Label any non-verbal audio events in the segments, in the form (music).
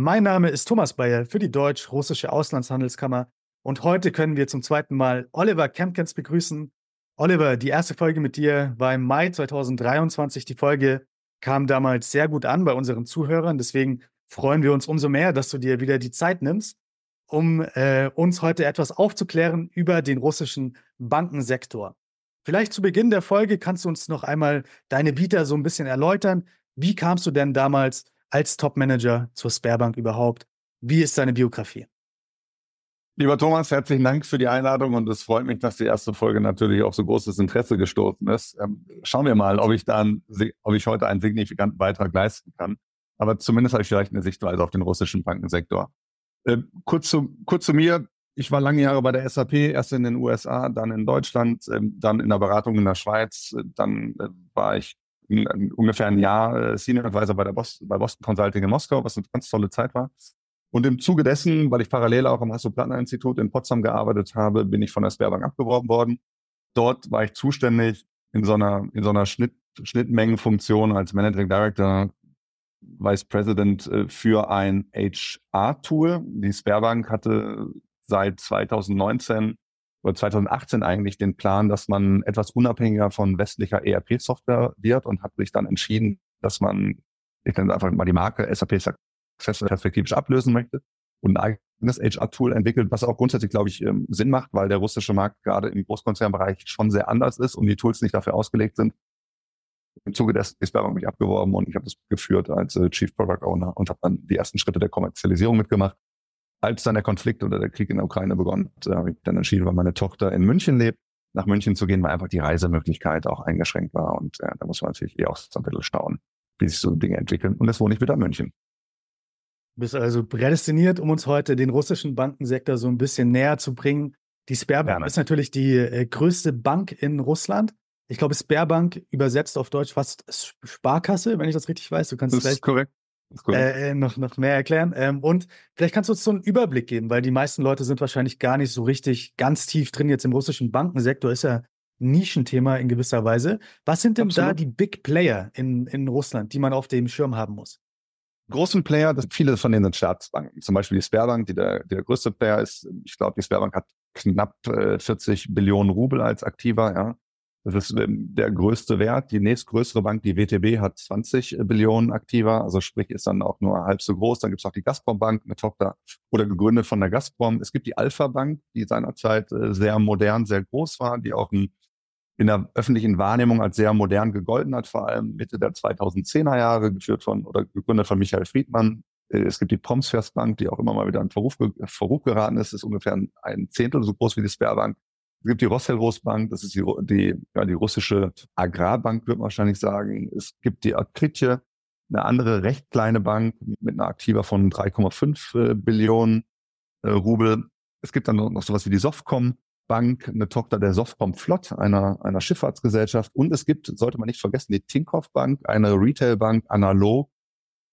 mein Name ist Thomas Bayer für die Deutsch-Russische Auslandshandelskammer und heute können wir zum zweiten Mal Oliver Kempkens begrüßen. Oliver, die erste Folge mit dir war im Mai 2023. Die Folge kam damals sehr gut an bei unseren Zuhörern. Deswegen freuen wir uns umso mehr, dass du dir wieder die Zeit nimmst, um äh, uns heute etwas aufzuklären über den russischen Bankensektor. Vielleicht zu Beginn der Folge kannst du uns noch einmal deine Vita so ein bisschen erläutern. Wie kamst du denn damals als Topmanager zur Sperrbank überhaupt? Wie ist deine Biografie? Lieber Thomas, herzlichen Dank für die Einladung und es freut mich, dass die erste Folge natürlich auf so großes Interesse gestoßen ist. Ähm, schauen wir mal, ob ich dann, ob ich heute einen signifikanten Beitrag leisten kann. Aber zumindest habe ich vielleicht eine Sichtweise auf den russischen Bankensektor. Äh, kurz, zu, kurz zu mir. Ich war lange Jahre bei der SAP, erst in den USA, dann in Deutschland, äh, dann in der Beratung in der Schweiz. Dann äh, war ich ungefähr ein Jahr äh, Senior Advisor bei, der Bos bei Boston Consulting in Moskau, was eine ganz tolle Zeit war. Und im Zuge dessen, weil ich parallel auch am Hasso-Plattner-Institut in Potsdam gearbeitet habe, bin ich von der Sperrbank abgeworben worden. Dort war ich zuständig in so einer, in so einer Schnitt, Schnittmengenfunktion als Managing Director, Vice President äh, für ein HR-Tool. Die Sperrbank hatte seit 2019 oder 2018 eigentlich den Plan, dass man etwas unabhängiger von westlicher ERP-Software wird und hat sich dann entschieden, dass man, ich nenne einfach mal die Marke SAP perspektivisch ablösen möchte und ein eigenes HR-Tool entwickelt, was auch grundsätzlich, glaube ich, ähm, Sinn macht, weil der russische Markt gerade im Großkonzernbereich schon sehr anders ist und die Tools nicht dafür ausgelegt sind. Im Zuge dessen ist Bewerbung mich abgeworben und ich habe das geführt als äh, Chief Product Owner und habe dann die ersten Schritte der Kommerzialisierung mitgemacht. Als dann der Konflikt oder der Krieg in der Ukraine begonnen hat, habe ich dann entschieden, weil meine Tochter in München lebt, nach München zu gehen, weil einfach die Reisemöglichkeit auch eingeschränkt war. Und äh, da muss man natürlich eh auch so ein bisschen staunen, wie sich so Dinge entwickeln. Und jetzt wohne ich wieder in München. Du bist also prädestiniert, um uns heute den russischen Bankensektor so ein bisschen näher zu bringen. Die Sperrbank ist natürlich die äh, größte Bank in Russland. Ich glaube, Sperrbank übersetzt auf Deutsch fast Sparkasse, wenn ich das richtig weiß. Du kannst das ist korrekt. Äh, äh, noch, noch mehr erklären. Ähm, und vielleicht kannst du uns so einen Überblick geben, weil die meisten Leute sind wahrscheinlich gar nicht so richtig ganz tief drin jetzt im russischen Bankensektor. Ist ja ein Nischenthema in gewisser Weise. Was sind denn Absolut. da die Big Player in, in Russland, die man auf dem Schirm haben muss? großen Player, das viele von denen sind Staatsbanken. Zum Beispiel die Sperrbank, die der, der größte Player ist. Ich glaube, die Sperrbank hat knapp äh, 40 Billionen Rubel als Aktiver. Ja. Das ist ähm, der größte Wert. Die nächstgrößere Bank, die WTB, hat 20 Billionen Aktiver. Also sprich, ist dann auch nur halb so groß. Dann gibt es auch die Gazprom Bank, eine Tochter oder gegründet von der Gazprom. Es gibt die Alpha Bank, die seinerzeit äh, sehr modern, sehr groß war, die auch in der öffentlichen Wahrnehmung als sehr modern gegolten hat, vor allem Mitte der 2010er Jahre, geführt von oder gegründet von Michael Friedmann. Äh, es gibt die Promsfest die auch immer mal wieder in Verruf, Verruf geraten ist, ist ungefähr ein Zehntel so groß wie die Sperrbank. Es gibt die Rosselrosbank, das ist die, die, ja, die russische Agrarbank, würde man wahrscheinlich sagen. Es gibt die Akritje, eine andere recht kleine Bank mit einer Aktiva von 3,5 äh, Billionen äh, Rubel. Es gibt dann noch sowas wie die Softcom, Bank, eine Tochter der Softcom Flott, einer, einer Schifffahrtsgesellschaft. Und es gibt, sollte man nicht vergessen, die Tinkoff Bank, eine Retailbank analog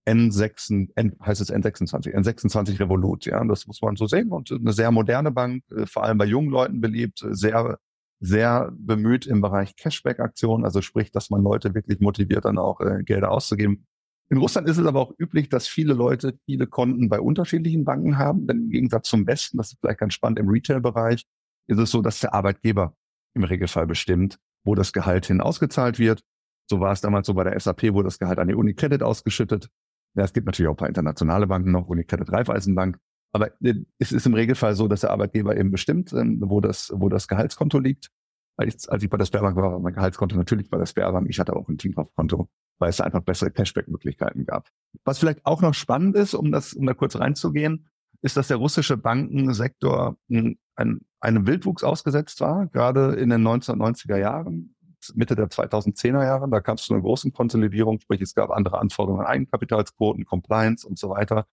N6, N, heißt es N26, N26 Revolut. Ja, das muss man so sehen. Und eine sehr moderne Bank, äh, vor allem bei jungen Leuten beliebt, sehr, sehr bemüht im Bereich Cashback-Aktionen. Also sprich, dass man Leute wirklich motiviert, dann auch äh, Gelder auszugeben. In Russland ist es aber auch üblich, dass viele Leute viele Konten bei unterschiedlichen Banken haben. Denn im Gegensatz zum Westen, das ist vielleicht ganz spannend im Retail-Bereich, ist es so, dass der Arbeitgeber im Regelfall bestimmt, wo das Gehalt hin ausgezahlt wird. So war es damals so bei der SAP, wo das Gehalt an die Unicredit ausgeschüttet. Ja, es gibt natürlich auch ein paar internationale Banken noch, Unicredit Raiffeisenbank. Aber äh, es ist im Regelfall so, dass der Arbeitgeber eben bestimmt, ähm, wo das, wo das Gehaltskonto liegt. Als, als ich bei der Sperrbank war, war mein Gehaltskonto natürlich bei der Sperrbank. Ich hatte auch ein Teamkaufkonto, weil es einfach bessere Cashback-Möglichkeiten gab. Was vielleicht auch noch spannend ist, um das, um da kurz reinzugehen, ist, dass der russische Bankensektor ein, ein, einem Wildwuchs ausgesetzt war, gerade in den 1990er Jahren, Mitte der 2010er Jahre. Da kam es zu einer großen Konsolidierung, sprich es gab andere Anforderungen an Eigenkapitalsquoten, Compliance und so weiter.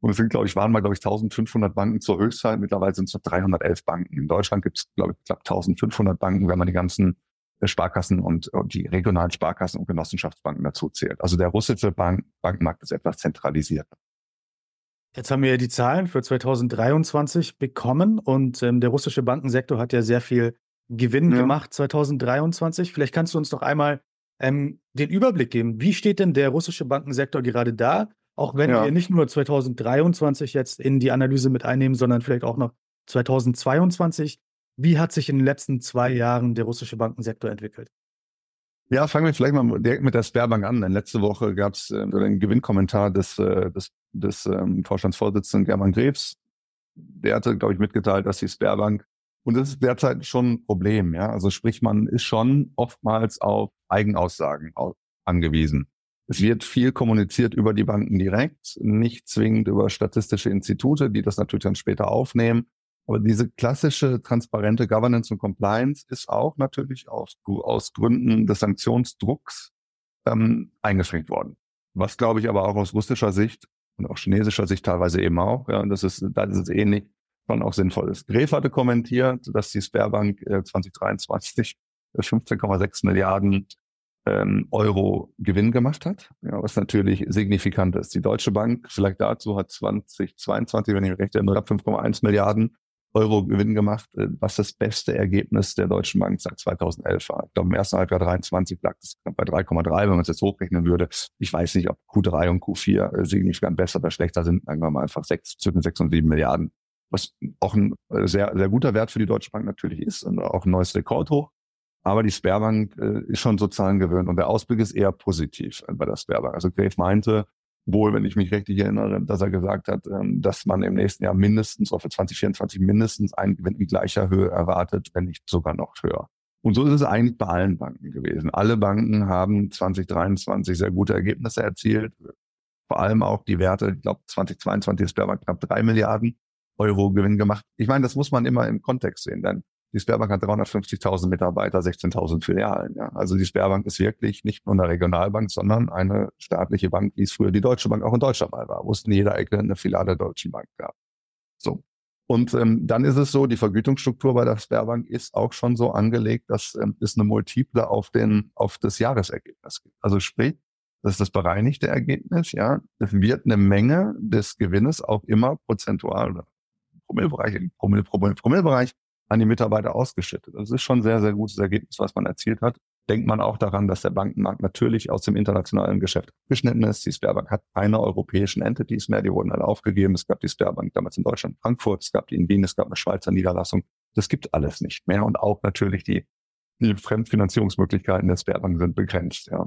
Und es sind, glaube ich, waren mal, glaube ich, 1500 Banken zur Höchstzeit. Mittlerweile sind es noch 311 Banken. In Deutschland gibt es, glaube ich, knapp 1500 Banken, wenn man die ganzen äh, Sparkassen und, die regionalen Sparkassen und Genossenschaftsbanken dazu zählt. Also der russische Bank Bankenmarkt ist etwas zentralisiert. Jetzt haben wir die Zahlen für 2023 bekommen und ähm, der russische Bankensektor hat ja sehr viel Gewinn ja. gemacht 2023. Vielleicht kannst du uns noch einmal ähm, den Überblick geben. Wie steht denn der russische Bankensektor gerade da? Auch wenn ja. wir nicht nur 2023 jetzt in die Analyse mit einnehmen, sondern vielleicht auch noch 2022. Wie hat sich in den letzten zwei Jahren der russische Bankensektor entwickelt? Ja, fangen wir vielleicht mal direkt mit der Sperrbank an. Denn letzte Woche gab es äh, einen Gewinnkommentar des, äh, des, des ähm, Vorstandsvorsitzenden German Krebs. Der hatte, glaube ich, mitgeteilt, dass die Sperrbank, und das ist derzeit schon ein Problem, ja. Also sprich, man ist schon oftmals auf Eigenaussagen angewiesen. Es wird viel kommuniziert über die Banken direkt, nicht zwingend über statistische Institute, die das natürlich dann später aufnehmen. Aber diese klassische transparente Governance und Compliance ist auch natürlich aus, aus Gründen des Sanktionsdrucks ähm, eingeschränkt worden. Was glaube ich aber auch aus russischer Sicht und auch chinesischer Sicht teilweise eben auch, ja, und das ist, da ist es ähnlich, schon auch sinnvoll ist. Gref hatte kommentiert, dass die Sperrbank äh, 2023 15,6 Milliarden ähm, Euro Gewinn gemacht hat, ja, was natürlich signifikant ist. Die Deutsche Bank, vielleicht dazu, hat 2022, wenn ich mich recht erinnere, 5,1 Milliarden Euro Gewinn gemacht, äh, was das beste Ergebnis der Deutschen Bank seit 2011 war. Ich glaube, im ersten Halbjahr 23 lag das bei 3,3, wenn man es jetzt hochrechnen würde. Ich weiß nicht, ob Q3 und Q4 äh, signifikant besser oder schlechter sind. Sagen wir mal einfach sechs, zwischen sechs und sieben Milliarden. Was auch ein äh, sehr, sehr guter Wert für die Deutsche Bank natürlich ist und auch ein neues Rekord hoch. Aber die Sperrbank äh, ist schon sozusagen gewöhnt und der Ausblick ist eher positiv bei der Sperrbank. Also Grave meinte, wohl, wenn ich mich richtig erinnere, dass er gesagt hat, ähm, dass man im nächsten Jahr mindestens, oder für 2024 mindestens einen Gewinn in gleicher Höhe erwartet, wenn nicht sogar noch höher. Und so ist es eigentlich bei allen Banken gewesen. Alle Banken haben 2023 sehr gute Ergebnisse erzielt. Vor allem auch die Werte, ich glaube 2022 ist Sperrbank knapp drei Milliarden Euro Gewinn gemacht. Ich meine, das muss man immer im Kontext sehen, denn die Sperrbank hat 350.000 Mitarbeiter, 16.000 Filialen. Ja. Also die Sperrbank ist wirklich nicht nur eine Regionalbank, sondern eine staatliche Bank, wie es früher die Deutsche Bank auch in Deutschland mal war, wo es in jeder Ecke eine Filiale der Deutschen Bank gab. So. Und ähm, dann ist es so, die Vergütungsstruktur bei der Sperrbank ist auch schon so angelegt, dass ähm, es eine Multiple auf den auf das Jahresergebnis gibt. Also sprich, das ist das bereinigte Ergebnis, ja. Wird eine Menge des Gewinnes auch immer prozentual Promillebereich, Promille, Promille, Promillebereich an die Mitarbeiter ausgeschüttet. Das ist schon ein sehr, sehr gutes Ergebnis, was man erzielt hat. Denkt man auch daran, dass der Bankenmarkt natürlich aus dem internationalen Geschäft geschnitten ist. Die Sperrbank hat keine europäischen Entities mehr, die wurden alle aufgegeben. Es gab die Sperrbank damals in Deutschland, Frankfurt, es gab die in Wien, es gab eine Schweizer Niederlassung. Das gibt alles nicht mehr und auch natürlich die, die Fremdfinanzierungsmöglichkeiten der Sperrbank sind begrenzt. Ja,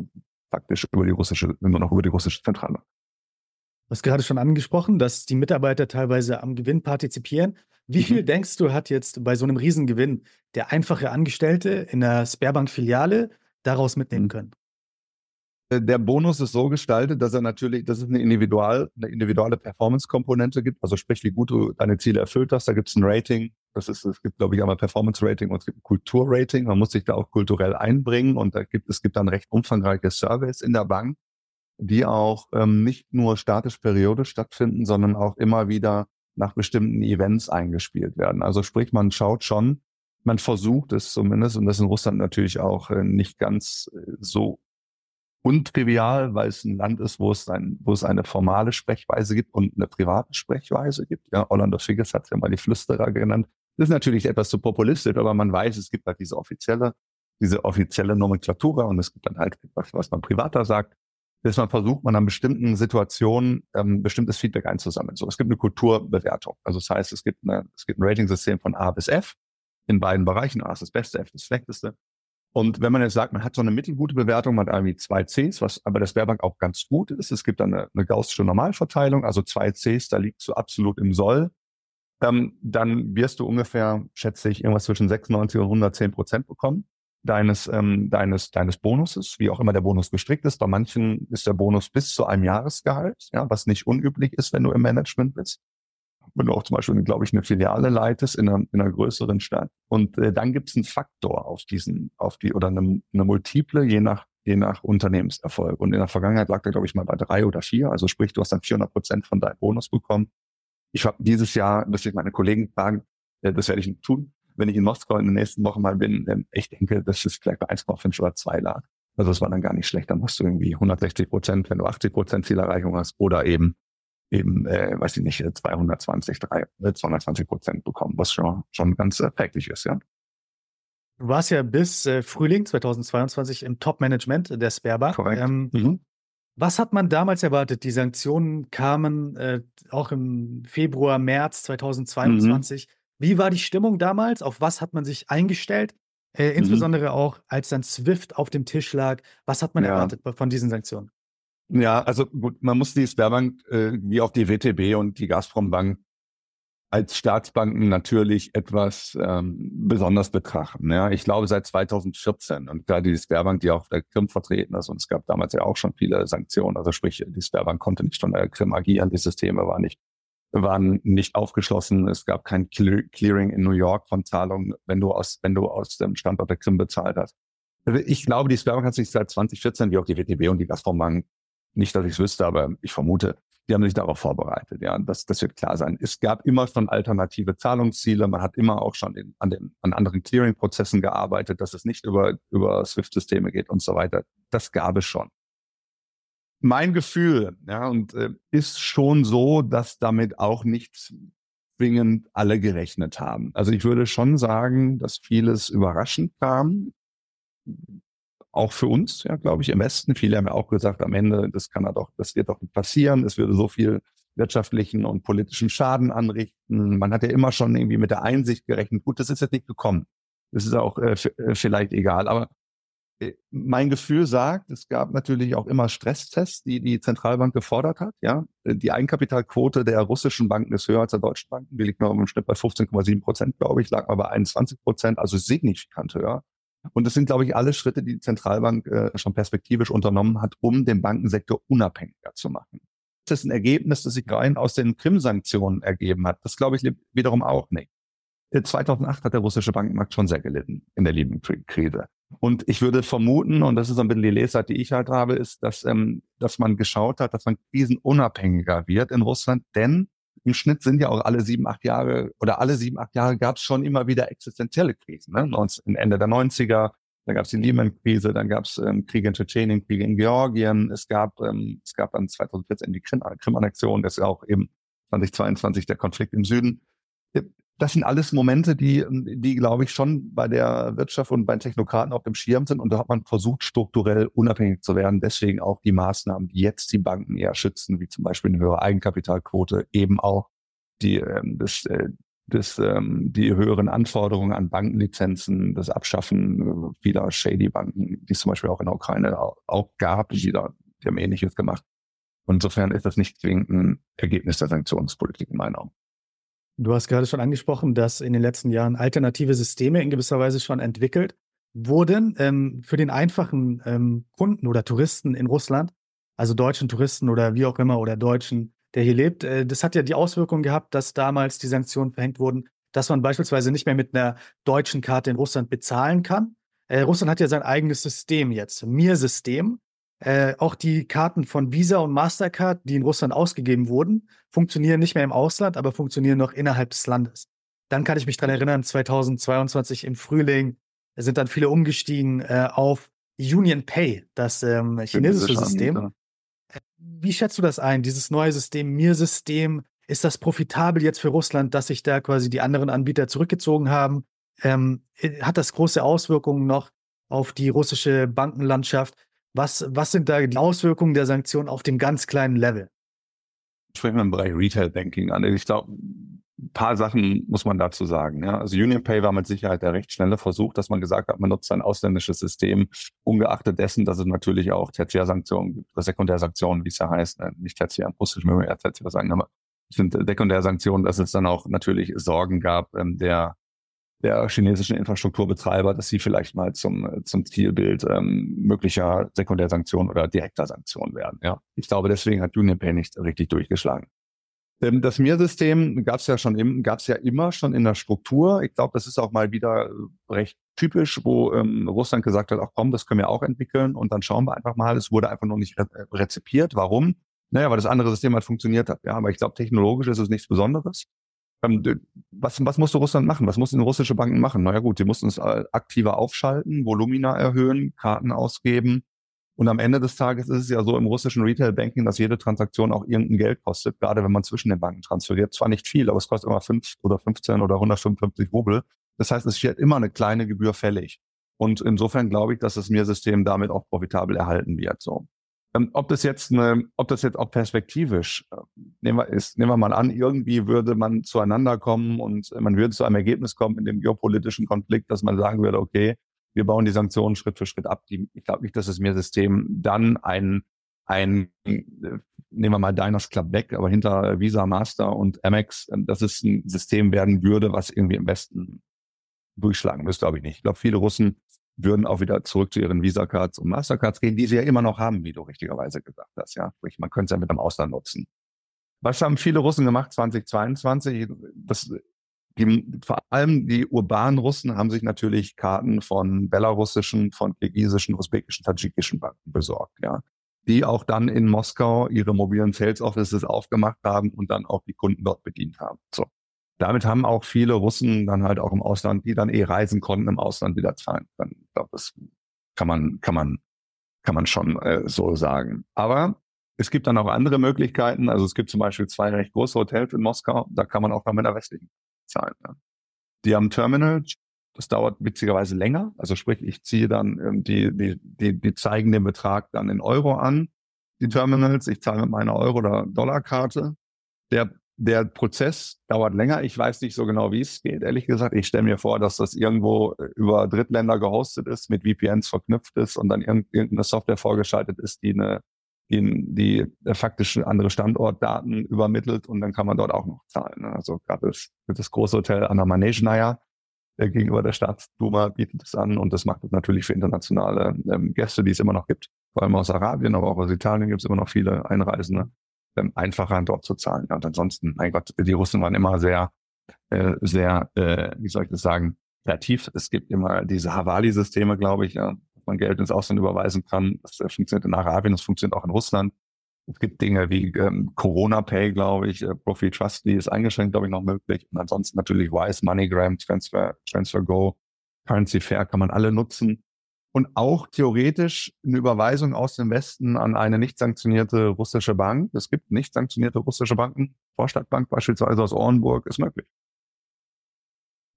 faktisch über die russische, nur noch über die russische Zentrale. Du hast gerade schon angesprochen, dass die Mitarbeiter teilweise am Gewinn partizipieren. Wie mhm. viel denkst du, hat jetzt bei so einem Riesengewinn der einfache Angestellte in der Sperrbank-Filiale daraus mitnehmen mhm. können? Äh, der Bonus ist so gestaltet, dass er natürlich, dass es eine, individual, eine individuelle Performance-Komponente gibt. Also sprich, wie gut du deine Ziele erfüllt hast. Da gibt es ein Rating. Das ist, es gibt, glaube ich, einmal Performance-Rating und es gibt ein Kultur-Rating. Man muss sich da auch kulturell einbringen und da gibt, es gibt dann recht umfangreiche Surveys in der Bank, die auch ähm, nicht nur statisch periodisch stattfinden, sondern auch immer wieder nach bestimmten Events eingespielt werden. Also sprich, man schaut schon, man versucht es zumindest, und das ist in Russland natürlich auch äh, nicht ganz äh, so untrivial, weil es ein Land ist, wo es, ein, wo es eine formale Sprechweise gibt und eine private Sprechweise gibt. Ja, Orlando Figgis hat es ja mal die Flüsterer genannt. Das ist natürlich etwas zu populistisch, aber man weiß, es gibt halt diese offizielle, diese offizielle Nomenklatura und es gibt dann halt etwas, was man privater sagt dass man versucht, man an bestimmten Situationen ähm, bestimmtes Feedback einzusammeln. So, es gibt eine Kulturbewertung. Also das heißt, es gibt, eine, es gibt ein Ratingsystem von A bis F in beiden Bereichen. A ist das Beste, F das Schlechteste. Und wenn man jetzt sagt, man hat so eine mittelgute Bewertung, man hat irgendwie zwei Cs, was aber der Sperrbank auch ganz gut ist. Es gibt dann eine, eine gaussische Normalverteilung, also zwei Cs, da liegt so absolut im Soll. Ähm, dann wirst du ungefähr, schätze ich, irgendwas zwischen 96 und 110 Prozent bekommen deines, ähm, deines, deines Bonuses, wie auch immer der Bonus gestrickt ist. Bei manchen ist der Bonus bis zu einem Jahresgehalt, ja, was nicht unüblich ist, wenn du im Management bist. Wenn du auch zum Beispiel, glaube ich, eine Filiale leitest in einer, in einer größeren Stadt. Und äh, dann gibt es einen Faktor auf diesen, auf die, oder eine, eine Multiple, je nach je nach Unternehmenserfolg. Und in der Vergangenheit lag der, glaube ich, mal bei drei oder vier. Also sprich, du hast dann 400 Prozent von deinem Bonus bekommen. Ich habe dieses Jahr, müsste ich meine Kollegen fragen, äh, das werde ich tun, wenn ich in Moskau in den nächsten Wochen mal bin. Ähm, ich denke, das ist vielleicht bei 1,5 oder 2 lag. Also das war dann gar nicht schlecht. Dann hast du irgendwie 160 Prozent, wenn du 80 Prozent Zielerreichung hast oder eben eben, äh, weiß ich nicht, 220, 3, 220 Prozent bekommen, was schon, schon ganz erträglich ist, ja. Du warst ja bis äh, Frühling 2022 im Top-Management der Sperrbank. Korrekt. Ähm, Mhm. was hat man damals erwartet? Die Sanktionen kamen äh, auch im Februar, März 2022. Wie war die Stimmung damals? Auf was hat man sich eingestellt? Äh, Mhm. insbesondere auch, als dann SWIFT auf dem Tisch lag. Was hat man Ja. erwartet von diesen Sanktionen? Ja, also gut, man muss die Sperrbank äh, wie auch die WTB und die Gazprombank als Staatsbanken natürlich etwas ähm, besonders betrachten. Ja, ich glaube seit 2014 und gerade die Sperrbank, die auch der Krim vertreten ist, und es gab damals ja auch schon viele Sanktionen. Also sprich, die Sperrbank konnte nicht von der Krim agieren, die Systeme waren nicht waren nicht aufgeschlossen. Es gab kein Cle- Clearing in New York von Zahlungen, wenn du aus wenn du aus dem Standort der Krim bezahlt hast. Also Ich glaube, die Sperrbank hat sich seit 2014 wie auch die WTB und die Gazprombank nicht, dass ich es wüsste, aber ich vermute, die haben sich darauf vorbereitet. Ja, das, das wird klar sein. Es gab immer schon alternative Zahlungsziele. Man hat immer auch schon in, an, den, an anderen Clearing-Prozessen gearbeitet, dass es nicht über, über SWIFT-Systeme geht und so weiter. Das gab es schon. Mein Gefühl, ja, und äh, ist schon so, dass damit auch nicht zwingend alle gerechnet haben. Also ich würde schon sagen, dass vieles überraschend kam auch für uns, ja, glaube ich, im Westen. Viele haben ja auch gesagt, am Ende, das kann ja doch, das wird doch nicht passieren. Es würde so viel wirtschaftlichen und politischen Schaden anrichten. Man hat ja immer schon irgendwie mit der Einsicht gerechnet. Gut, das ist jetzt nicht gekommen. Das ist auch äh, vielleicht egal. Aber äh, mein Gefühl sagt, es gab natürlich auch immer Stresstests, die die Zentralbank gefordert hat. Ja, die Eigenkapitalquote der russischen Banken ist höher als der deutschen Banken. Die liegt noch im Schnitt bei 15,7 Prozent, glaube ich, lag aber bei 21 Prozent, also signifikant höher. Und das sind, glaube ich, alle Schritte, die die Zentralbank äh, schon perspektivisch unternommen hat, um den Bankensektor unabhängiger zu machen. Das ist ein Ergebnis, das sich rein aus den Krim-Sanktionen ergeben hat. Das glaube ich wiederum auch nicht. 2008 hat der russische Bankenmarkt schon sehr gelitten in der Libyen-Krise. Und ich würde vermuten, und das ist so ein bisschen die Lesart, die ich halt habe, ist, dass, ähm, dass man geschaut hat, dass man krisenunabhängiger wird in Russland, denn im Schnitt sind ja auch alle sieben, acht Jahre oder alle sieben, acht Jahre gab es schon immer wieder existenzielle Krisen. Ne? Ende der 90er, da gab es die Lehman-Krise, dann gab es ähm, Kriege in Tschetschenien, Kriege in Georgien, es gab, ähm, es gab dann 2014 die Krim-Annexion, das ist auch eben 2022 der Konflikt im Süden. Das sind alles Momente, die, die glaube ich schon bei der Wirtschaft und bei den Technokraten auf dem Schirm sind. Und da hat man versucht, strukturell unabhängig zu werden. Deswegen auch die Maßnahmen, die jetzt die Banken eher schützen, wie zum Beispiel eine höhere Eigenkapitalquote, eben auch die, ähm, das, äh, das, ähm, die höheren Anforderungen an Bankenlizenzen, das Abschaffen vieler shady Banken, die es zum Beispiel auch in der Ukraine auch, auch gab, die, da, die haben Ähnliches gemacht. Und insofern ist das nicht zwingend ein Ergebnis der Sanktionspolitik in meinen Augen. Du hast gerade schon angesprochen, dass in den letzten Jahren alternative Systeme in gewisser Weise schon entwickelt wurden ähm, für den einfachen ähm, Kunden oder Touristen in Russland, also deutschen Touristen oder wie auch immer oder Deutschen, der hier lebt. Äh, das hat ja die Auswirkung gehabt, dass damals die Sanktionen verhängt wurden, dass man beispielsweise nicht mehr mit einer deutschen Karte in Russland bezahlen kann. Äh, Russland hat ja sein eigenes System jetzt, Mir-System. Äh, auch die Karten von Visa und Mastercard, die in Russland ausgegeben wurden, funktionieren nicht mehr im Ausland, aber funktionieren noch innerhalb des Landes. Dann kann ich mich daran erinnern, 2022 im Frühling sind dann viele umgestiegen äh, auf Union Pay, das ähm, chinesische System. Wie schätzt du das ein, dieses neue System, Mir-System? Ist das profitabel jetzt für Russland, dass sich da quasi die anderen Anbieter zurückgezogen haben? Ähm, hat das große Auswirkungen noch auf die russische Bankenlandschaft? Was, was sind da die Auswirkungen der Sanktionen auf dem ganz kleinen Level? Sprechen wir im Bereich Retail Banking an. Ich glaube, ein paar Sachen muss man dazu sagen. Ja. Also Union Pay war mit Sicherheit der recht schnelle Versuch, dass man gesagt hat, man nutzt ein ausländisches System, ungeachtet dessen, dass es natürlich auch Tertiärsanktionen gibt, oder Sekundärsanktionen, wie es ja heißt, ne? nicht Tertiär, russisch mögen wir ja Tertiär sagen, aber es sind Sekundärsanktionen, dass es dann auch natürlich Sorgen gab, ähm, der der chinesischen Infrastrukturbetreiber, dass sie vielleicht mal zum, zum Zielbild ähm, möglicher Sekundärsanktionen oder direkter Sanktionen werden. Ja, ich glaube, deswegen hat UnionPay nicht richtig durchgeschlagen. Ähm, das Mir-System gab es ja schon im, gab es ja immer schon in der Struktur. Ich glaube, das ist auch mal wieder recht typisch, wo ähm, Russland gesagt hat, ach komm, das können wir auch entwickeln und dann schauen wir einfach mal. Es wurde einfach noch nicht re rezipiert. Warum? Naja, weil das andere System halt funktioniert hat. Ja, aber ich glaube, technologisch ist es nichts Besonderes. Ähm, was, was musste Russland machen? Was mussten russische Banken machen? Naja gut, sie mussten es äh, aktiver aufschalten, Volumina erhöhen, Karten ausgeben. Und am Ende des Tages ist es ja so im russischen Retail-Banking, dass jede Transaktion auch irgendein Geld kostet, gerade wenn man zwischen den Banken transferiert. Zwar nicht viel, aber es kostet immer 5 oder 15 oder 155 Rubel. Das heißt, es steht immer eine kleine Gebühr fällig. Und insofern glaube ich, dass das Mir-System damit auch profitabel erhalten wird. So. Ähm, ob das jetzt eine, ob das jetzt auch perspektivisch, äh, nehmen wir, ist, nehmen wir mal an, irgendwie würde man zueinander kommen und man würde zu einem Ergebnis kommen in dem geopolitischen Konflikt, dass man sagen würde, okay, wir bauen die Sanktionen Schritt für Schritt ab. Die, ich glaube nicht, dass das Mir-System dann ein, ein, äh, nehmen wir mal Diners Club weg, aber hinter Visa, Master und Amex, äh, dass es ein System werden würde, was irgendwie im Westen durchschlagen müsste, glaube ich nicht. Ich glaube, viele Russen würden auch wieder zurück zu ihren Visa-Cards und Mastercards gehen, die sie ja immer noch haben, wie du richtigerweise gesagt hast. Ja, man könnte es ja mit dem Ausland nutzen. Was haben viele Russen gemacht 2022? Das, die, vor allem die urbanen Russen haben sich natürlich Karten von belarussischen, von kirgisischen, usbekischen, tadschikischen Banken besorgt, ja. Die auch dann in Moskau ihre mobilen Sales Offices aufgemacht haben und dann auch die Kunden dort bedient haben. So damit haben auch viele Russen dann halt auch im Ausland, die dann eh reisen konnten, im Ausland wieder zahlen. Dann glaube das kann man, kann man, kann man schon äh, so sagen. Aber es gibt dann auch andere Möglichkeiten. Also es gibt zum Beispiel zwei recht große Hotels in Moskau. Da kann man auch noch mit der westlichen zahlen. Ja. Die haben Terminal. Das dauert witzigerweise länger. Also sprich, ich ziehe dann ähm, die, die, die, die zeigen den Betrag dann in Euro an, die Terminals. Ich zahle mit meiner Euro- oder Dollarkarte. Der der Prozess dauert länger. Ich weiß nicht so genau, wie es geht, ehrlich gesagt. Ich stelle mir vor, dass das irgendwo äh, über Drittländer gehostet ist, mit VPNs verknüpft ist und dann irgendeine Software vorgeschaltet ist, die eine die, die äh, faktisch andere Standortdaten übermittelt und dann kann man dort auch noch zahlen. Ne? Also gerade das, das große Hotel an der Manejnaya äh, gegenüber der Staatsduma bietet es an und das macht es natürlich für internationale ähm, Gäste, die es immer noch gibt, vor allem aus Arabien, aber auch aus Italien gibt es immer noch viele Einreisende ähm, einfacher dort zu zahlen. Und ansonsten, mein Gott, die Russen waren immer sehr, äh, sehr, äh, wie soll ich das sagen, kreativ. Es gibt immer diese Havali-Systeme, glaube ich, ja, dass man Geld ins Ausland überweisen kann. Das äh, funktioniert in Arabien, das funktioniert auch in Russland. Es gibt Dinge wie ähm, Corona Pay, glaube ich, äh, Profi Trustly ist eingeschränkt, glaube ich, noch möglich. Und ansonsten natürlich Wise, MoneyGram, Transfer, Transfer Go, Currency Fair kann man alle nutzen und auch theoretisch eine Überweisung aus dem Westen an eine nicht sanktionierte russische Bank. Es gibt nicht sanktionierte russische Banken. Vorstadtbank beispielsweise aus Orenburg ist möglich.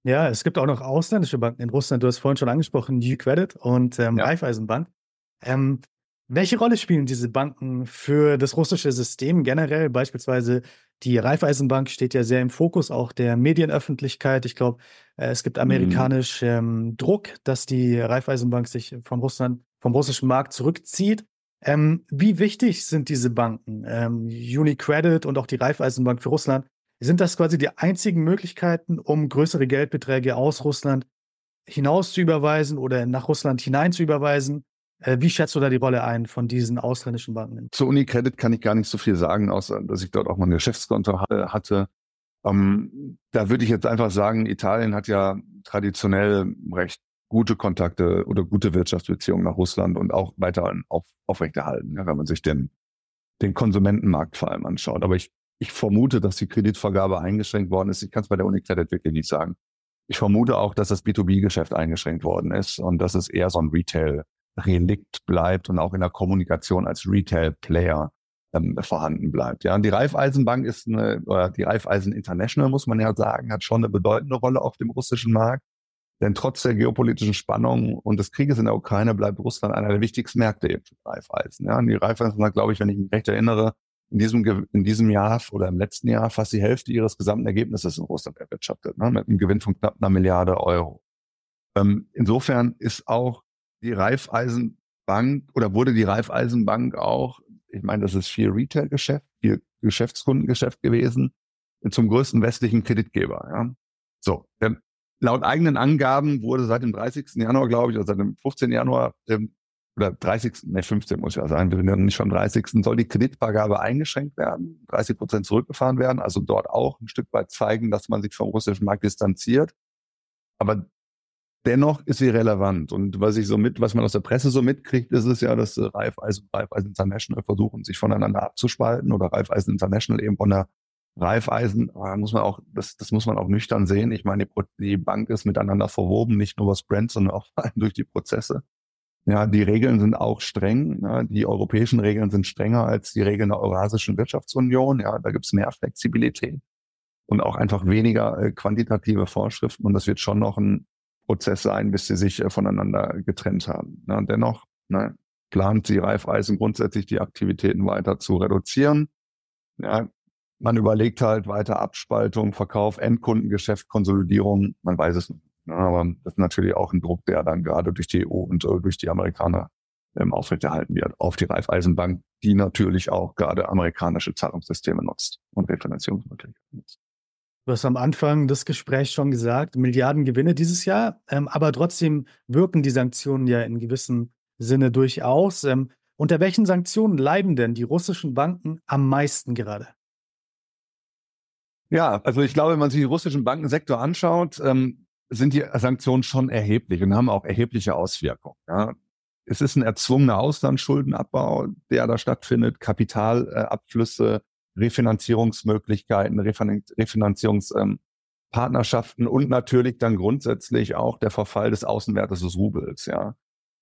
Ja, es gibt auch noch ausländische Banken in Russland. Du hast vorhin schon angesprochen, New Credit und ähm, ja. Raiffeisenbank. Ähm, welche Rolle spielen diese Banken für das russische System generell? Beispielsweise die Raiffeisenbank steht ja sehr im Fokus auch der Medienöffentlichkeit. Ich glaube, äh, es gibt mhm. amerikanisch ähm, Druck, dass die Raiffeisenbank sich von Russland, vom russischen Markt zurückzieht. Ähm, wie wichtig sind diese Banken, ähm, UniCredit und auch die Raiffeisenbank für Russland? Sind das quasi die einzigen Möglichkeiten, um größere Geldbeträge aus Russland hinaus zu überweisen oder nach Russland hinein zu überweisen? Äh, wie schätzt du da die Rolle ein von diesen ausländischen Banken? Zur UniCredit kann ich gar nicht so viel sagen, außer dass ich dort auch mal ein Geschäftskonto hatte. Ähm, da würde ich jetzt einfach sagen, Italien hat ja traditionell recht gute Kontakte oder gute Wirtschaftsbeziehungen nach Russland und auch weiter auf, aufrechterhalten, ja, wenn man sich den, den Konsumentenmarkt vor allem anschaut. Aber ich, ich vermute, dass die Kreditvergabe eingeschränkt worden ist. Ich kann es bei der UniCredit wirklich nicht sagen. Ich vermute auch, dass das B2B-Geschäft eingeschränkt worden ist und dass es eher so ein Retail Relikt bleibt und auch in der Kommunikation als Retail-Player ähm, vorhanden bleibt. Ja, und die Raiffeisenbank ist eine, oder die Raiffeisen International, muss man ja sagen, hat schon eine bedeutende Rolle auf dem russischen Markt. Denn trotz der geopolitischen Spannung und des Krieges in der Ukraine bleibt Russland einer der wichtigsten Märkte für Raiffeisen. Ja, und die Raiffeisen hat, glaube ich, wenn ich mich recht erinnere, in diesem, in diesem Jahr oder im letzten Jahr fast die Hälfte ihres gesamten Ergebnisses in Russland erwirtschaftet, ne, mit einem Gewinn von knapp einer Milliarde Euro. Ähm, insofern ist auch die Raiffeisenbank oder wurde die Raiffeisenbank auch, ich meine, das ist viel Retail-Geschäft, viel Geschäftskundengeschäft gewesen, zum größten westlichen Kreditgeber. Ja. So, ähm, laut eigenen Angaben wurde seit dem 30. Januar, glaube ich, oder seit dem 15. Januar ähm, oder 30. Ne, 15 muss ja sein, wir sind ja nicht vom 30. soll die Kreditvergabe eingeschränkt werden, 30 Prozent zurückgefahren werden, also dort auch ein Stück weit zeigen, dass man sich vom russischen Markt distanziert. Aber dennoch ist sie relevant. Und was ich so mit, was man aus der Presse so mitkriegt, ist es ja, dass Raiffeisen und Raiffeisen International versuchen, sich voneinander abzuspalten oder Raiffeisen International eben von der Raiffeisen, da muss man auch, das, das muss man auch nüchtern sehen. Ich meine, die, die Bank ist miteinander verwoben, nicht nur was Brand, sondern auch (laughs) durch die Prozesse. Ja, die Regeln sind auch streng. Ja, die europäischen Regeln sind strenger als die Regeln der Eurasischen Wirtschaftsunion. Ja, da gibt es mehr Flexibilität und auch einfach weniger äh, quantitative Vorschriften. Und das wird schon noch ein Prozess sein, bis sie sich äh, voneinander getrennt haben. Ja, dennoch ne, plant die Raiffeisen grundsätzlich die Aktivitäten weiter zu reduzieren. Ja, man überlegt halt weiter Abspaltung, Verkauf, Endkundengeschäft, Konsolidierung. Man weiß es nicht. Ja, aber das ist natürlich auch ein Druck, der dann gerade durch die EU und äh, durch die Amerikaner ähm, aufrechterhalten wird, auf die Raiffeisenbank, die natürlich auch gerade amerikanische Zahlungssysteme nutzt und Refinanzierungsmöglichkeiten nutzt. Du hast am Anfang des Gesprächs schon gesagt, Milliarden Gewinne dieses Jahr, ähm, aber trotzdem wirken die Sanktionen ja in gewissem Sinne durchaus. Ähm, unter welchen Sanktionen leiden denn die russischen Banken am meisten gerade? Ja, also ich glaube, wenn man sich den russischen Bankensektor anschaut, ähm, sind die Sanktionen schon erheblich und haben auch erhebliche Auswirkungen. Ja. Es ist ein erzwungener Auslandsschuldenabbau, der da stattfindet, Kapitalabflüsse, Refinanzierungsmöglichkeiten, Refinanzierungspartnerschaften ähm, und natürlich dann grundsätzlich auch der Verfall des Außenwertes des Rubels. Ja.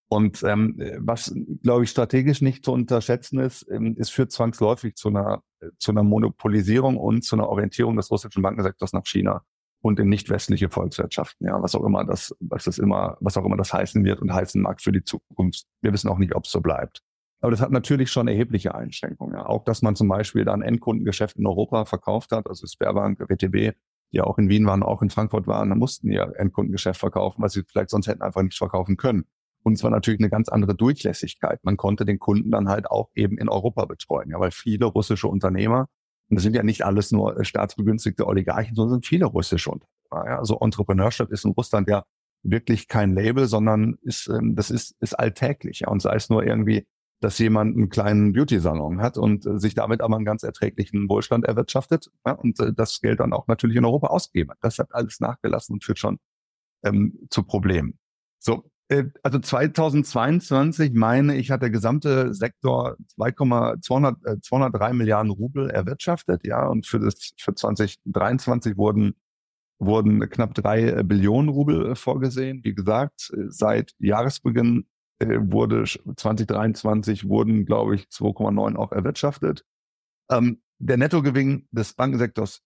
Und ähm, was, glaube ich, strategisch nicht zu unterschätzen ist, ähm, es führt zwangsläufig zu einer, zu einer Monopolisierung und zu einer Orientierung des russischen Bankensektors nach China und in nicht westliche Volkswirtschaften, ja, was auch immer das, was das immer, was auch immer das heißen wird und heißen mag für die Zukunft. Wir wissen auch nicht, ob es so bleibt. Aber das hat natürlich schon erhebliche Einschränkungen. Ja. Auch, dass man zum Beispiel dann Endkundengeschäft in Europa verkauft hat, also Sperrbank, WTB, die auch in Wien waren, auch in Frankfurt waren, da mussten ihr Endkundengeschäft verkaufen, was sie vielleicht sonst hätten einfach nicht verkaufen können. Und es war natürlich eine ganz andere Durchlässigkeit. Man konnte den Kunden dann halt auch eben in Europa betreuen, ja, weil viele russische Unternehmer und das sind ja nicht alles nur äh, staatsbegünstigte Oligarchen, sondern sind viele russische Unternehmer. Ja? Also Entrepreneurship ist in Russland ja wirklich kein Label, sondern ist, ähm, das ist, ist alltäglich. Ja? Und sei es nur irgendwie, dass jemand einen kleinen Beauty-Salon hat und äh, sich damit aber einen ganz erträglichen Wohlstand erwirtschaftet ja? und äh, das Geld dann auch natürlich in Europa ausgeben. Das hat alles nachgelassen und führt schon ähm, zu Problemen. So, äh, also 2022 meine ich, hat der gesamte Sektor 2,200, äh, 203 Milliarden Rubel erwirtschaftet, ja, und für das, für 2023 wurden, wurden knapp drei äh, Billionen Rubel äh, vorgesehen. Wie gesagt, seit Jahresbeginn äh, wurde 2023 wurden, glaube ich, 2,9 auch erwirtschaftet. Ähm, der Nettogewinn des Bankensektors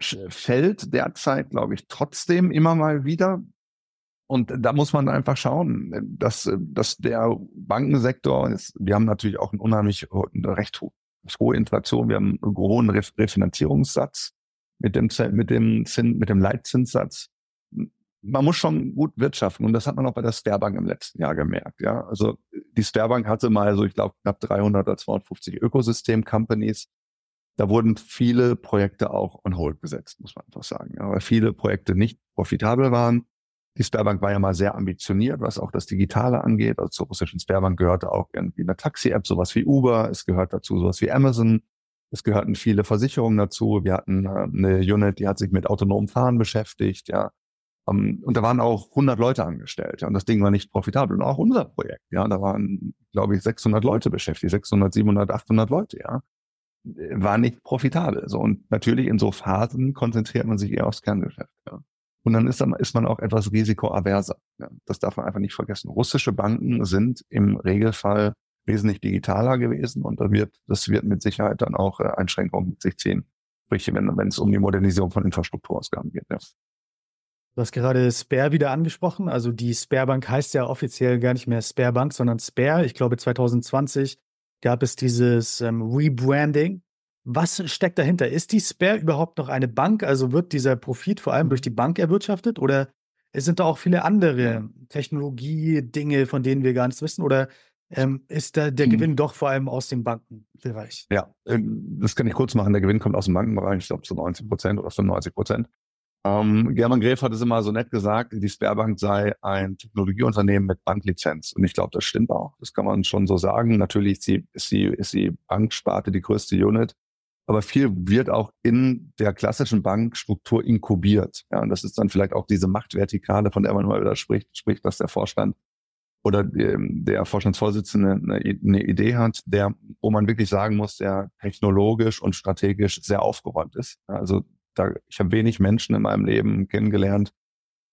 fällt derzeit, glaube ich, trotzdem immer mal wieder. Und da muss man einfach schauen, dass, dass der Bankensektor ist, wir haben natürlich auch einen unheimlich recht hohe Inflation, wir haben einen hohen Refinanzierungssatz mit dem, mit dem, Zins, mit dem Leitzinssatz. Man muss schon gut wirtschaften und das hat man auch bei der Sperrbank im letzten Jahr gemerkt. Ja, also die Sperrbank hatte mal so, ich glaube, knapp 300 oder 250 Ökosystem-Companies. Da wurden viele Projekte auch on hold gesetzt, muss man einfach sagen. Ja, weil viele Projekte nicht profitabel waren die Sperrbank war ja mal sehr ambitioniert, was auch das Digitale angeht. Also zur russischen Sperrbank gehörte auch irgendwie eine Taxi-App, sowas wie Uber. Es gehört dazu sowas wie Amazon. Es gehörten viele Versicherungen dazu. Wir hatten äh, eine Unit, die hat sich mit autonomem Fahren beschäftigt, ja. Um, und da waren auch 100 Leute angestellt, ja. Und das Ding war nicht profitabel. Und auch unser Projekt, ja. Da waren, glaube ich, 600 Leute beschäftigt, 600, 700, 800 Leute, ja. War nicht profitabel. So. Und natürlich in so Phasen konzentriert man sich eher aufs Kerngeschäft, ja. Und dann ist, dann ist man auch etwas risikoaverser. Ja, das darf man einfach nicht vergessen. Russische Banken sind im Regelfall wesentlich digitaler gewesen und da wird, das wird mit Sicherheit dann auch äh, Einschränkungen mit sich ziehen. Sprich, wenn, wenn es um die Modernisierung von Infrastrukturausgaben geht. Ja. Du hast gerade Spare wieder angesprochen. Also die Sparebank heißt ja offiziell gar nicht mehr Sparebank, sondern Spare. Ich glaube, 2020 gab es dieses ähm, Rebranding was steckt dahinter? Ist die Spare überhaupt noch eine Bank? Also wird dieser Profit vor allem durch die Bank erwirtschaftet? Oder sind da auch viele andere Technologie-Dinge, von denen wir gar nichts wissen? Oder ähm, ist da der hm. Gewinn doch vor allem aus dem Bankenbereich? Ja, ähm, das kann ich kurz machen. Der Gewinn kommt aus dem Bankenbereich, ich glaube zu 90 Prozent oder 95 Prozent. Ähm, German Gref hat es immer so nett gesagt, die Sperrbank sei ein Technologieunternehmen mit Banklizenz. Und ich glaube, das stimmt auch. Das kann man schon so sagen. Natürlich ist die, ist die, ist die Banksparte die größte Unit aber viel wird auch in der klassischen Bankstruktur inkubiert. Ja, und das ist dann vielleicht auch diese Machtvertikale, von der man mal wieder spricht, spricht, dass der Vorstand oder der Vorstandsvorsitzende eine Idee hat, der, wo man wirklich sagen muss, der technologisch und strategisch sehr aufgeräumt ist. Also da, ich habe wenig Menschen in meinem Leben kennengelernt,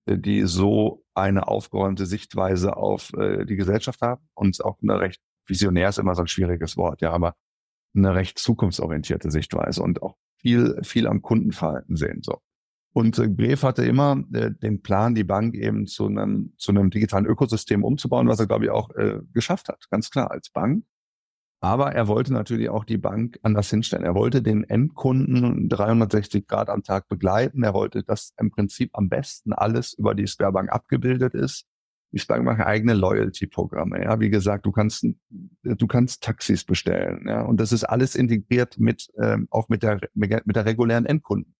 die so eine aufgeräumte Sichtweise auf äh, die Gesellschaft haben und auch eine recht visionär ist immer so ein schwieriges Wort, ja, aber eine recht zukunftsorientierte Sichtweise und auch viel, viel am Kundenverhalten sehen. So. Und äh, Gref hatte immer äh, den Plan, die Bank eben zu einem, zu einem digitalen Ökosystem umzubauen, was er, glaube ich, auch äh, geschafft hat, ganz klar als Bank. Aber er wollte natürlich auch die Bank anders hinstellen. Er wollte den Endkunden 360 Grad am Tag begleiten. Er wollte, dass im Prinzip am besten alles über die Sperrbank abgebildet ist. Die Sperrbank macht eigene Loyalty-Programme. Ja, wie gesagt, du kannst, du kannst Taxis bestellen. Ja, und das ist alles integriert mit, ähm, auch mit der, mit der regulären Endkunden.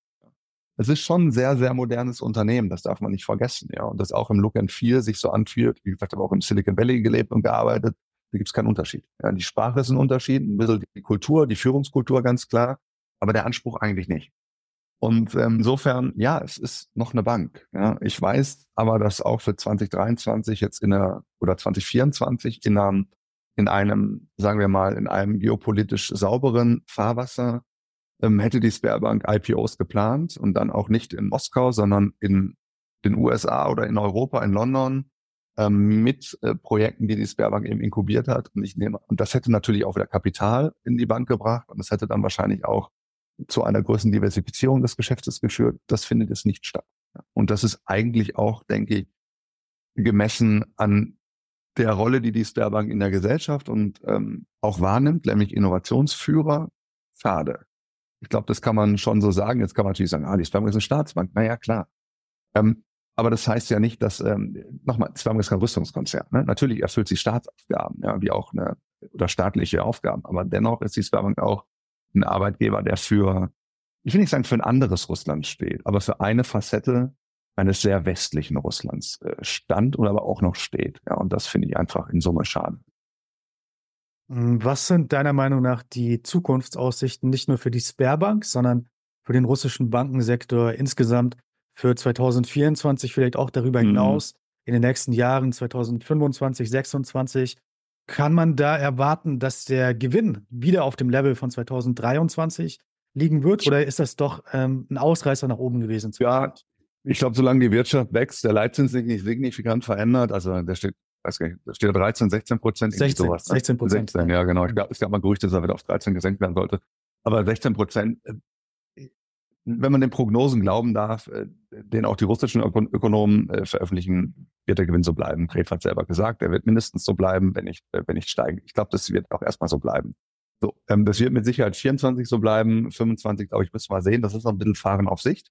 Es ist schon ein sehr, sehr modernes Unternehmen. Das darf man nicht vergessen. Ja, und das auch im Look and Feel sich so anfühlt. Wie gesagt, aber auch im Silicon Valley gelebt und gearbeitet da gibt es keinen Unterschied. Ja, die Sprache ist ein Unterschied, ein bisschen die Kultur, die Führungskultur ganz klar, aber der Anspruch eigentlich nicht. Und ähm, insofern, ja, es ist noch eine Bank. Ja. Ich weiß aber, dass auch für 2023 jetzt in der oder 2024 in einem, in einem, sagen wir mal, in einem geopolitisch sauberen Fahrwasser ähm, hätte die Sperrbank IPOs geplant und dann auch nicht in Moskau, sondern in den USA oder in Europa, in London ähm, mit äh, Projekten, die die Sperrbank eben inkubiert hat. Und ich nehme, und das hätte natürlich auch wieder Kapital in die Bank gebracht und das hätte dann wahrscheinlich auch zu einer größeren Diversifizierung des Geschäftes geführt. Das findet jetzt nicht statt. Und das ist eigentlich auch, denke ich, gemessen an der Rolle, die die Sperrbank in der Gesellschaft und ähm, auch wahrnimmt, nämlich Innovationsführer, schade. Ich glaube, das kann man schon so sagen. Jetzt kann man natürlich sagen, ah, die Sperrbank ist eine Staatsbank. Naja, klar. Ähm, aber das heißt ja nicht, dass, ähm, nochmal, Swam ist kein Rüstungskonzern. Ne? Natürlich erfüllt sie Staatsaufgaben, ja, wie auch eine, oder staatliche Aufgaben. Aber dennoch ist die Sperrbank auch ein Arbeitgeber, der für, ich will nicht sagen für ein anderes Russland steht, aber für eine Facette eines sehr westlichen Russlands äh, stand und aber auch noch steht. Ja, und das finde ich einfach in Summe schade. Hm, was sind deiner Meinung nach die Zukunftsaussichten nicht nur für die Sperrbank, sondern für den russischen Bankensektor insgesamt? Für 2024, vielleicht auch darüber mhm. hinaus, in den nächsten Jahren, 2025, 2026, kann man da erwarten, dass der Gewinn wieder auf dem Level von 2023 liegen wird? Oder ist das doch ähm, ein Ausreißer nach oben gewesen? Ja, ich glaube, solange die Wirtschaft wächst, der Leitzins sich nicht signifikant verändert, also der steht, weiß nicht, da steht 13, 16 Prozent. 16, sowas, 16 Prozent. 16, ja, genau. Ich glaube, es gab mal Gerüchte, dass er wieder auf 13 gesenkt werden sollte. Aber 16 Prozent, äh, wenn man den Prognosen glauben darf, äh, den auch die russischen Ökonomen äh, veröffentlichen, wird der Gewinn so bleiben. Gref hat selber gesagt, er wird mindestens so bleiben, wenn nicht, äh, wenn nicht steigen. Ich glaube, das wird auch erstmal so bleiben. So, ähm, das wird mit Sicherheit 24 so bleiben, 25, glaube ich, müssen wir mal sehen. Das ist noch ein bisschen Fahren auf Sicht.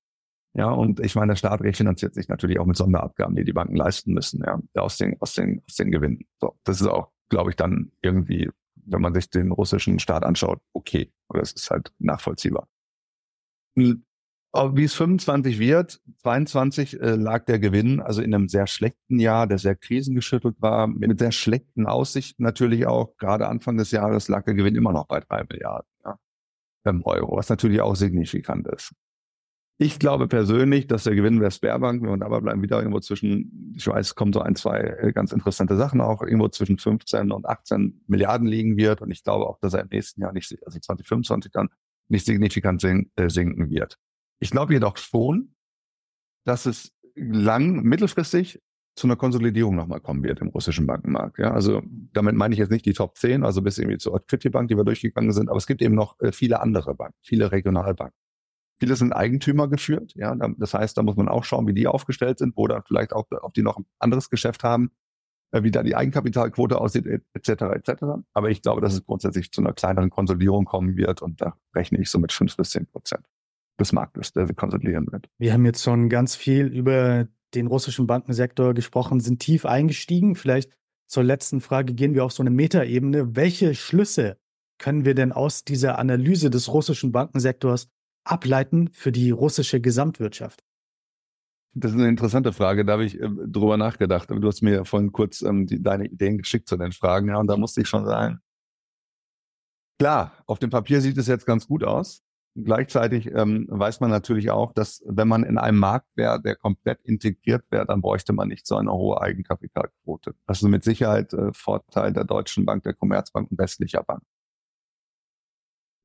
Ja, und ich meine, der Staat refinanziert sich natürlich auch mit Sonderabgaben, die die Banken leisten müssen, ja, aus den, aus den, aus den Gewinnen. So, das ist auch, glaube ich, dann irgendwie, wenn man sich den russischen Staat anschaut, okay. Aber es ist halt nachvollziehbar. Wie es 25 wird, 22 äh, lag der Gewinn also in einem sehr schlechten Jahr, der sehr krisengeschüttelt war, mit sehr schlechten Aussichten natürlich auch. Gerade Anfang des Jahres lag der Gewinn immer noch bei drei Milliarden ja, Euro, was natürlich auch signifikant ist. Ich glaube persönlich, dass der Gewinn der Sperrbank, wir dabei bleiben, wieder irgendwo zwischen, ich weiß, kommen so ein, zwei äh, ganz interessante Sachen auch, irgendwo zwischen 15 und 18 Milliarden liegen wird. Und ich glaube auch, dass er im nächsten Jahr nicht, also 2025 dann nicht signifikant äh, sinken wird. Ich glaube jedoch schon, dass es lang, mittelfristig zu einer Konsolidierung nochmal kommen wird im russischen Bankenmarkt. Ja, also damit meine ich jetzt nicht die Top 10, also bis irgendwie zur Bank, die wir durchgegangen sind, aber es gibt eben noch äh, viele andere Banken, viele Regionalbanken. Viele sind Eigentümer geführt, ja, das heißt, da muss man auch schauen, wie die aufgestellt sind, oder vielleicht auch, ob die noch ein anderes Geschäft haben, äh, wie da die Eigenkapitalquote aussieht, etc., etc. Aber ich glaube, dass es grundsätzlich zu einer kleineren Konsolidierung kommen wird und da rechne ich so mit fünf bis zehn Prozent des Marktes, der sich konsolidieren wird. Wir haben jetzt schon ganz viel über den russischen Bankensektor gesprochen, sind tief eingestiegen. Vielleicht zur letzten Frage gehen wir auf so eine Metaebene. Welche Schlüsse können wir denn aus dieser Analyse des russischen Bankensektors ableiten für die russische Gesamtwirtschaft? Das ist eine interessante Frage, da habe ich äh, drüber nachgedacht. Du hast mir vorhin kurz ähm, die, deine Ideen geschickt zu den Fragen, ja, und da musste ich schon sagen, klar, auf dem Papier sieht es jetzt ganz gut aus. Gleichzeitig ähm, weiß man natürlich auch, dass wenn man in einem Markt wäre, der komplett integriert wäre, dann bräuchte man nicht so eine hohe Eigenkapitalquote. Das ist mit Sicherheit äh, Vorteil der Deutschen Bank, der Commerzbank und westlicher Bank.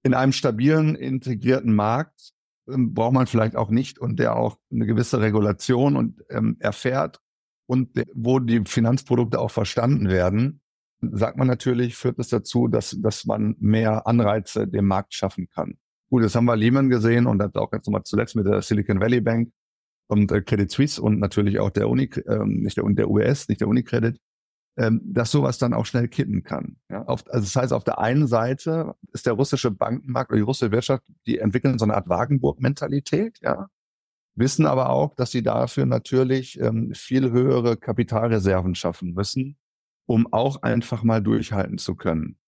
In einem stabilen, integrierten Markt ähm, braucht man vielleicht auch nicht und der auch eine gewisse Regulation und ähm, erfährt und wo die Finanzprodukte auch verstanden werden, sagt man natürlich, führt es dazu, dass, dass man mehr Anreize dem Markt schaffen kann. Gut, das haben wir Lehman gesehen und das auch jetzt nochmal zuletzt mit der Silicon Valley Bank und äh, Credit Suisse und natürlich auch der Uni, ähm, nicht der, der US, nicht der Unicredit, ähm, dass sowas dann auch schnell kippen kann. Ja, auf, also das heißt, auf der einen Seite ist der russische Bankenmarkt oder die russische Wirtschaft, die entwickeln so eine Art Wagenburg-Mentalität, ja, wissen aber auch, dass sie dafür natürlich ähm, viel höhere Kapitalreserven schaffen müssen, um auch einfach mal durchhalten zu können.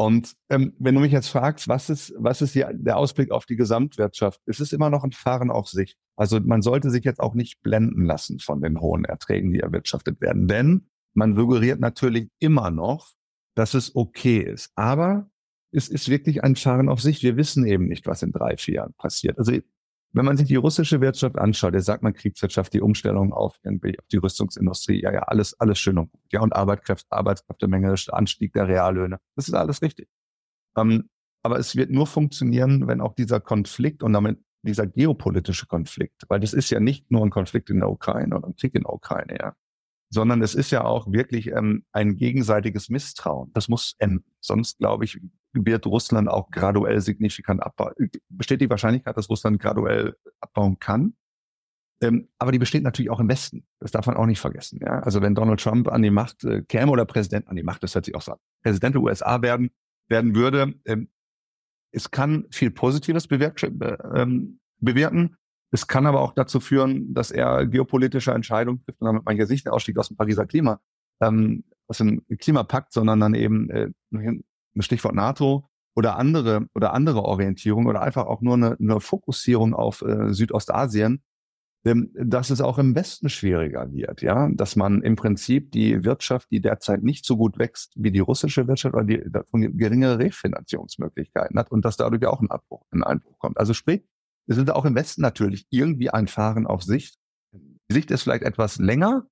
Und ähm, wenn du mich jetzt fragst, was ist, was ist hier der Ausblick auf die Gesamtwirtschaft, es ist immer noch ein Fahren auf sich. Also man sollte sich jetzt auch nicht blenden lassen von den hohen Erträgen, die erwirtschaftet werden. Denn man suggeriert natürlich immer noch, dass es okay ist. Aber es ist wirklich ein Fahren auf sich. Wir wissen eben nicht, was in drei, vier Jahren passiert. Also wenn man sich die russische Wirtschaft anschaut, der sagt man Kriegswirtschaft, die Umstellung auf, irgendwie auf die Rüstungsindustrie, ja, ja, alles, alles schön und gut. Ja, und Arbeitskräfte, Arbeitskräftemenge, Anstieg der Reallöhne. Das ist alles richtig. Ähm, aber es wird nur funktionieren, wenn auch dieser Konflikt und damit dieser geopolitische Konflikt, weil das ist ja nicht nur ein Konflikt in der Ukraine oder ein Krieg in der Ukraine, ja, sondern es ist ja auch wirklich ähm, ein gegenseitiges Misstrauen. Das muss enden. Sonst, glaube ich, wird Russland auch graduell signifikant abbauen. Besteht die Wahrscheinlichkeit, dass Russland graduell abbauen kann? Ähm, aber die besteht natürlich auch im Westen. Das darf man auch nicht vergessen. Ja? Also wenn Donald Trump an die Macht äh, käme oder Präsident an die Macht, das hört sich auch so an, Präsident der USA werden, werden würde, ähm, es kann viel Positives bewirken, ähm, bewirken. Es kann aber auch dazu führen, dass er geopolitische Entscheidungen trifft und damit nicht den Ausstieg aus dem Pariser Klima, ähm, aus dem Klimapakt, sondern dann eben äh, Stichwort NATO oder andere oder andere Orientierung oder einfach auch nur eine, eine Fokussierung auf äh, Südostasien, ähm, dass es auch im Westen schwieriger wird, ja, dass man im Prinzip die Wirtschaft, die derzeit nicht so gut wächst wie die russische Wirtschaft, oder die geringere Refinanzierungsmöglichkeiten hat und dass dadurch auch ein Abbruch, ein Einbruch kommt. Also sprich, wir sind auch im Westen natürlich irgendwie ein Fahren auf Sicht. Die Sicht ist vielleicht etwas länger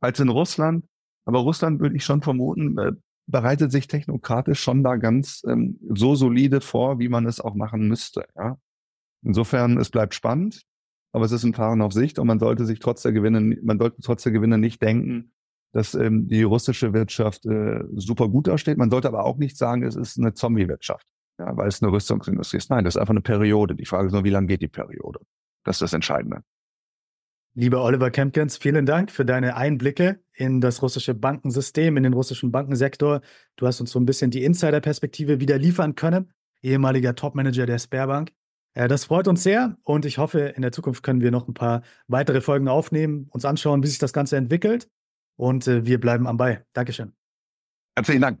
als in Russland, aber Russland würde ich schon vermuten, äh, bereitet sich technokratisch schon da ganz ähm, so solide vor, wie man es auch machen müsste. Ja? Insofern, es bleibt spannend, aber es ist ein Fahren auf Sicht und man sollte sich trotz der Gewinne, man sollte trotz der Gewinne nicht denken, dass ähm, die russische Wirtschaft äh, super gut dasteht. Man sollte aber auch nicht sagen, es ist eine Zombie-Wirtschaft, ja, weil es eine Rüstungsindustrie ist. Nein, das ist einfach eine Periode. Die Frage ist nur, wie lange geht die Periode? Das ist das Entscheidende. Lieber Oliver Kempkens, vielen Dank für deine Einblicke in das russische Bankensystem, in den russischen Bankensektor. Du hast uns so ein bisschen die Insider-Perspektive wieder liefern können, ehemaliger Topmanager der Sperrbank. Äh, das freut uns sehr und ich hoffe, in der Zukunft können wir noch ein paar weitere Folgen aufnehmen, uns anschauen, wie sich das Ganze entwickelt und äh, wir bleiben am Ball. Dankeschön. Herzlichen Dank.